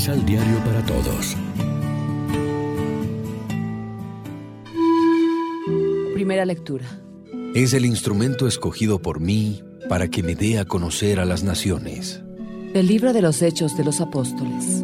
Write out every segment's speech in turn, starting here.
Misal Diario para Todos. Primera lectura. Es el instrumento escogido por mí para que me dé a conocer a las naciones. Del libro de los Hechos de los Apóstoles.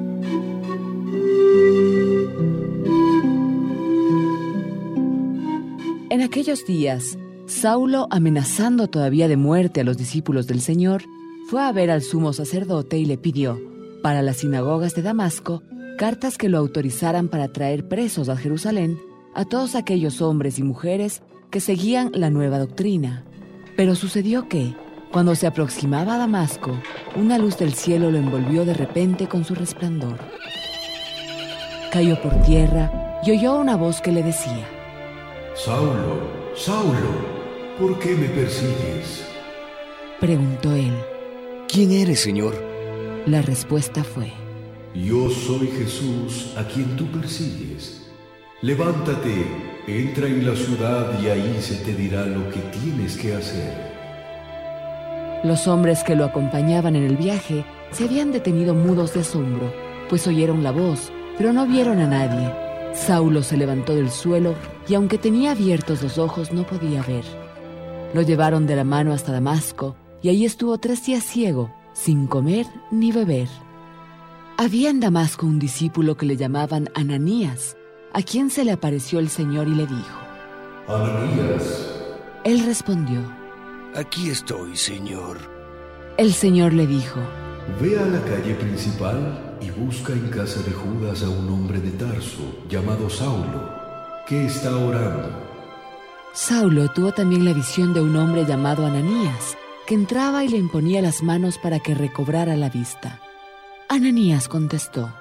En aquellos días, Saulo, amenazando todavía de muerte a los discípulos del Señor, fue a ver al sumo sacerdote y le pidió, para las sinagogas de Damasco, cartas que lo autorizaran para traer presos a Jerusalén a todos aquellos hombres y mujeres que seguían la nueva doctrina. Pero sucedió que, cuando se aproximaba a Damasco, una luz del cielo lo envolvió de repente con su resplandor. Cayó por tierra y oyó una voz que le decía, Saulo, Saulo, ¿por qué me persigues? Preguntó él. ¿Quién eres, Señor? La respuesta fue, Yo soy Jesús a quien tú persigues. Levántate, entra en la ciudad y ahí se te dirá lo que tienes que hacer. Los hombres que lo acompañaban en el viaje se habían detenido mudos de asombro, pues oyeron la voz, pero no vieron a nadie. Saulo se levantó del suelo y aunque tenía abiertos los ojos no podía ver. Lo llevaron de la mano hasta Damasco y allí estuvo tres días ciego, sin comer ni beber. Había en Damasco un discípulo que le llamaban Ananías, a quien se le apareció el Señor y le dijo. Ananías, Él respondió. Aquí estoy, Señor. El Señor le dijo. ve a la calle principal y busca en casa de Judas a un hombre de Tarso llamado Saulo, que está orando. Saulo tuvo también la visión de un hombre llamado Ananías, que entraba y le imponía las manos para que recobrara la vista. Ananías contestó.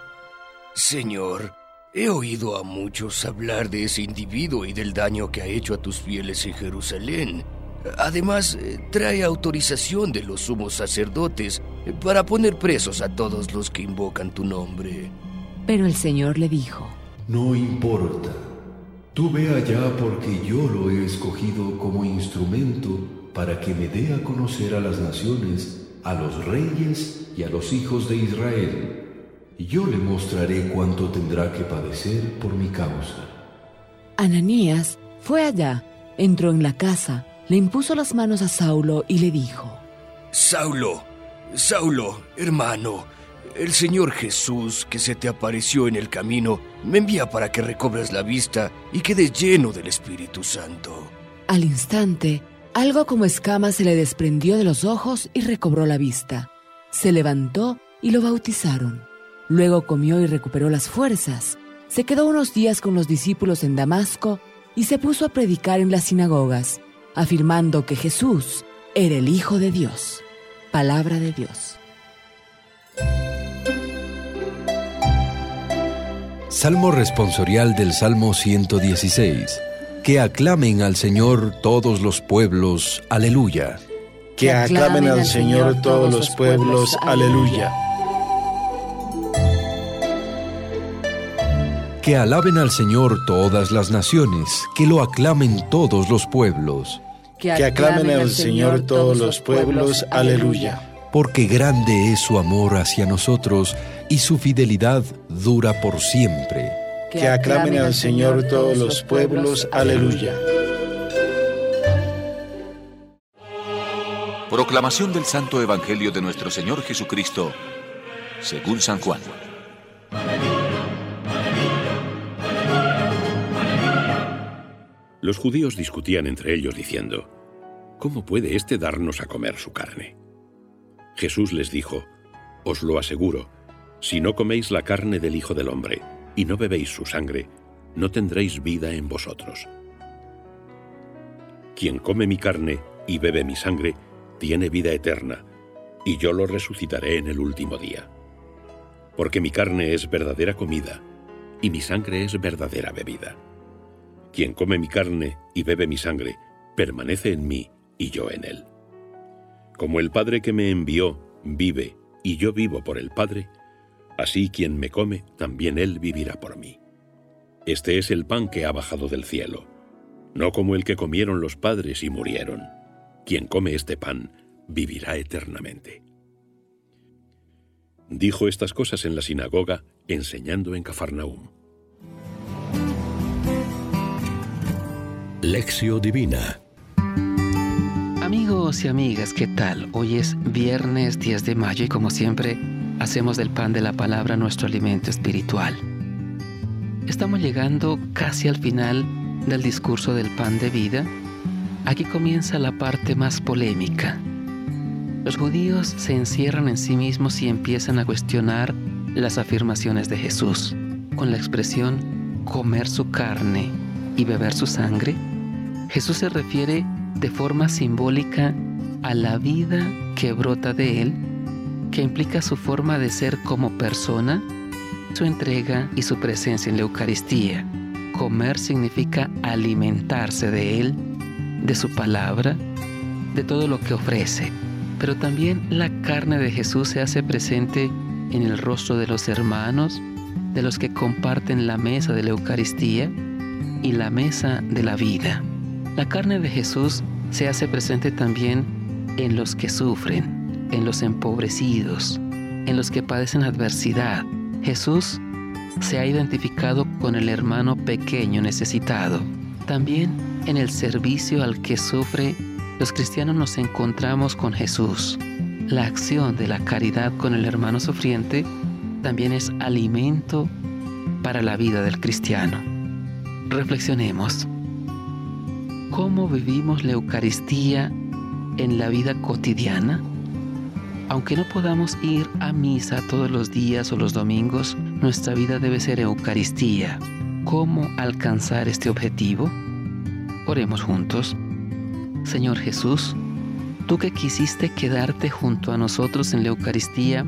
Señor, he oído a muchos hablar de ese individuo y del daño que ha hecho a tus fieles en Jerusalén. Además, eh, trae autorización de los sumos sacerdotes eh, para poner presos a todos los que invocan tu nombre. Pero el Señor le dijo. No importa. Tú ve allá porque yo lo he escogido como instrumento para que me dé a conocer a las naciones, a los reyes y a los hijos de Israel. Y yo le mostraré cuánto tendrá que padecer por mi causa. Ananías fue allá, entró en la casa, le impuso las manos a Saulo y le dijo. Saulo, Saulo, hermano, el Señor Jesús que se te apareció en el camino me envía para que recobres la vista y quedes lleno del Espíritu Santo. Al instante, algo como escama se le desprendió de los ojos y recobró la vista. Se levantó y lo bautizaron. Luego comió y recuperó las fuerzas. Se quedó unos días con los discípulos en Damasco y se puso a predicar en las sinagogas, afirmando que Jesús era el Hijo de Dios. Palabra de Dios. Salmo responsorial del Salmo 116. Que aclamen al Señor todos los pueblos. Aleluya. Que aclamen al Señor todos los pueblos. Aleluya. Que alaben al Señor todas las naciones. Que lo aclamen todos los pueblos. Que aclamen al Señor todos los pueblos. Aleluya. Porque grande es su amor hacia nosotros y su fidelidad dura por siempre. Que aclamen al Señor todos los pueblos. Aleluya. Proclamación del Santo Evangelio de nuestro Señor Jesucristo, según San Juan. Los judíos discutían entre ellos diciendo, ¿Cómo puede éste darnos a comer su carne? Jesús les dijo, Os lo aseguro, si no coméis la carne del Hijo del Hombre y no bebéis su sangre, no tendréis vida en vosotros. Quien come mi carne y bebe mi sangre, tiene vida eterna, y yo lo resucitaré en el último día. Porque mi carne es verdadera comida, y mi sangre es verdadera bebida. Quien come mi carne y bebe mi sangre, permanece en mí y yo en él. Como el Padre que me envió vive y yo vivo por el Padre, así quien me come, también él vivirá por mí. Este es el pan que ha bajado del cielo, no como el que comieron los padres y murieron. Quien come este pan vivirá eternamente. Dijo estas cosas en la sinagoga, enseñando en Cafarnaúm. Lección Divina Amigos y amigas, ¿qué tal? Hoy es viernes 10 de mayo y como siempre hacemos del pan de la palabra nuestro alimento espiritual. Estamos llegando casi al final del discurso del pan de vida. Aquí comienza la parte más polémica. Los judíos se encierran en sí mismos y empiezan a cuestionar las afirmaciones de Jesús con la expresión comer su carne y beber su sangre. Jesús se refiere de forma simbólica a la vida que brota de él, que implica su forma de ser como persona, su entrega y su presencia en la Eucaristía. Comer significa alimentarse de él, de su palabra, de todo lo que ofrece. Pero también la carne de Jesús se hace presente en el rostro de los hermanos, de los que comparten la mesa de la Eucaristía y la mesa de la vida. La carne de Jesús se hace presente también en los que sufren, en los empobrecidos, en los que padecen adversidad. Jesús se ha identificado con el hermano pequeño necesitado. También en el servicio al que sufre, los cristianos nos encontramos con Jesús. La acción de la caridad con el hermano sufriente también es alimento para la vida del cristiano. Reflexionemos cómo vivimos la Eucaristía en la vida cotidiana. Aunque no podamos ir a misa todos los días o los domingos, nuestra vida debe ser Eucaristía. ¿Cómo alcanzar este objetivo? Oremos juntos. Señor Jesús, tú que quisiste quedarte junto a nosotros en la Eucaristía,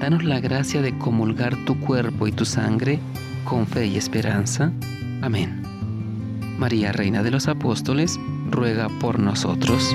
danos la gracia de comulgar tu cuerpo y tu sangre con fe y esperanza. Amén. María, Reina de los Apóstoles, ruega por nosotros.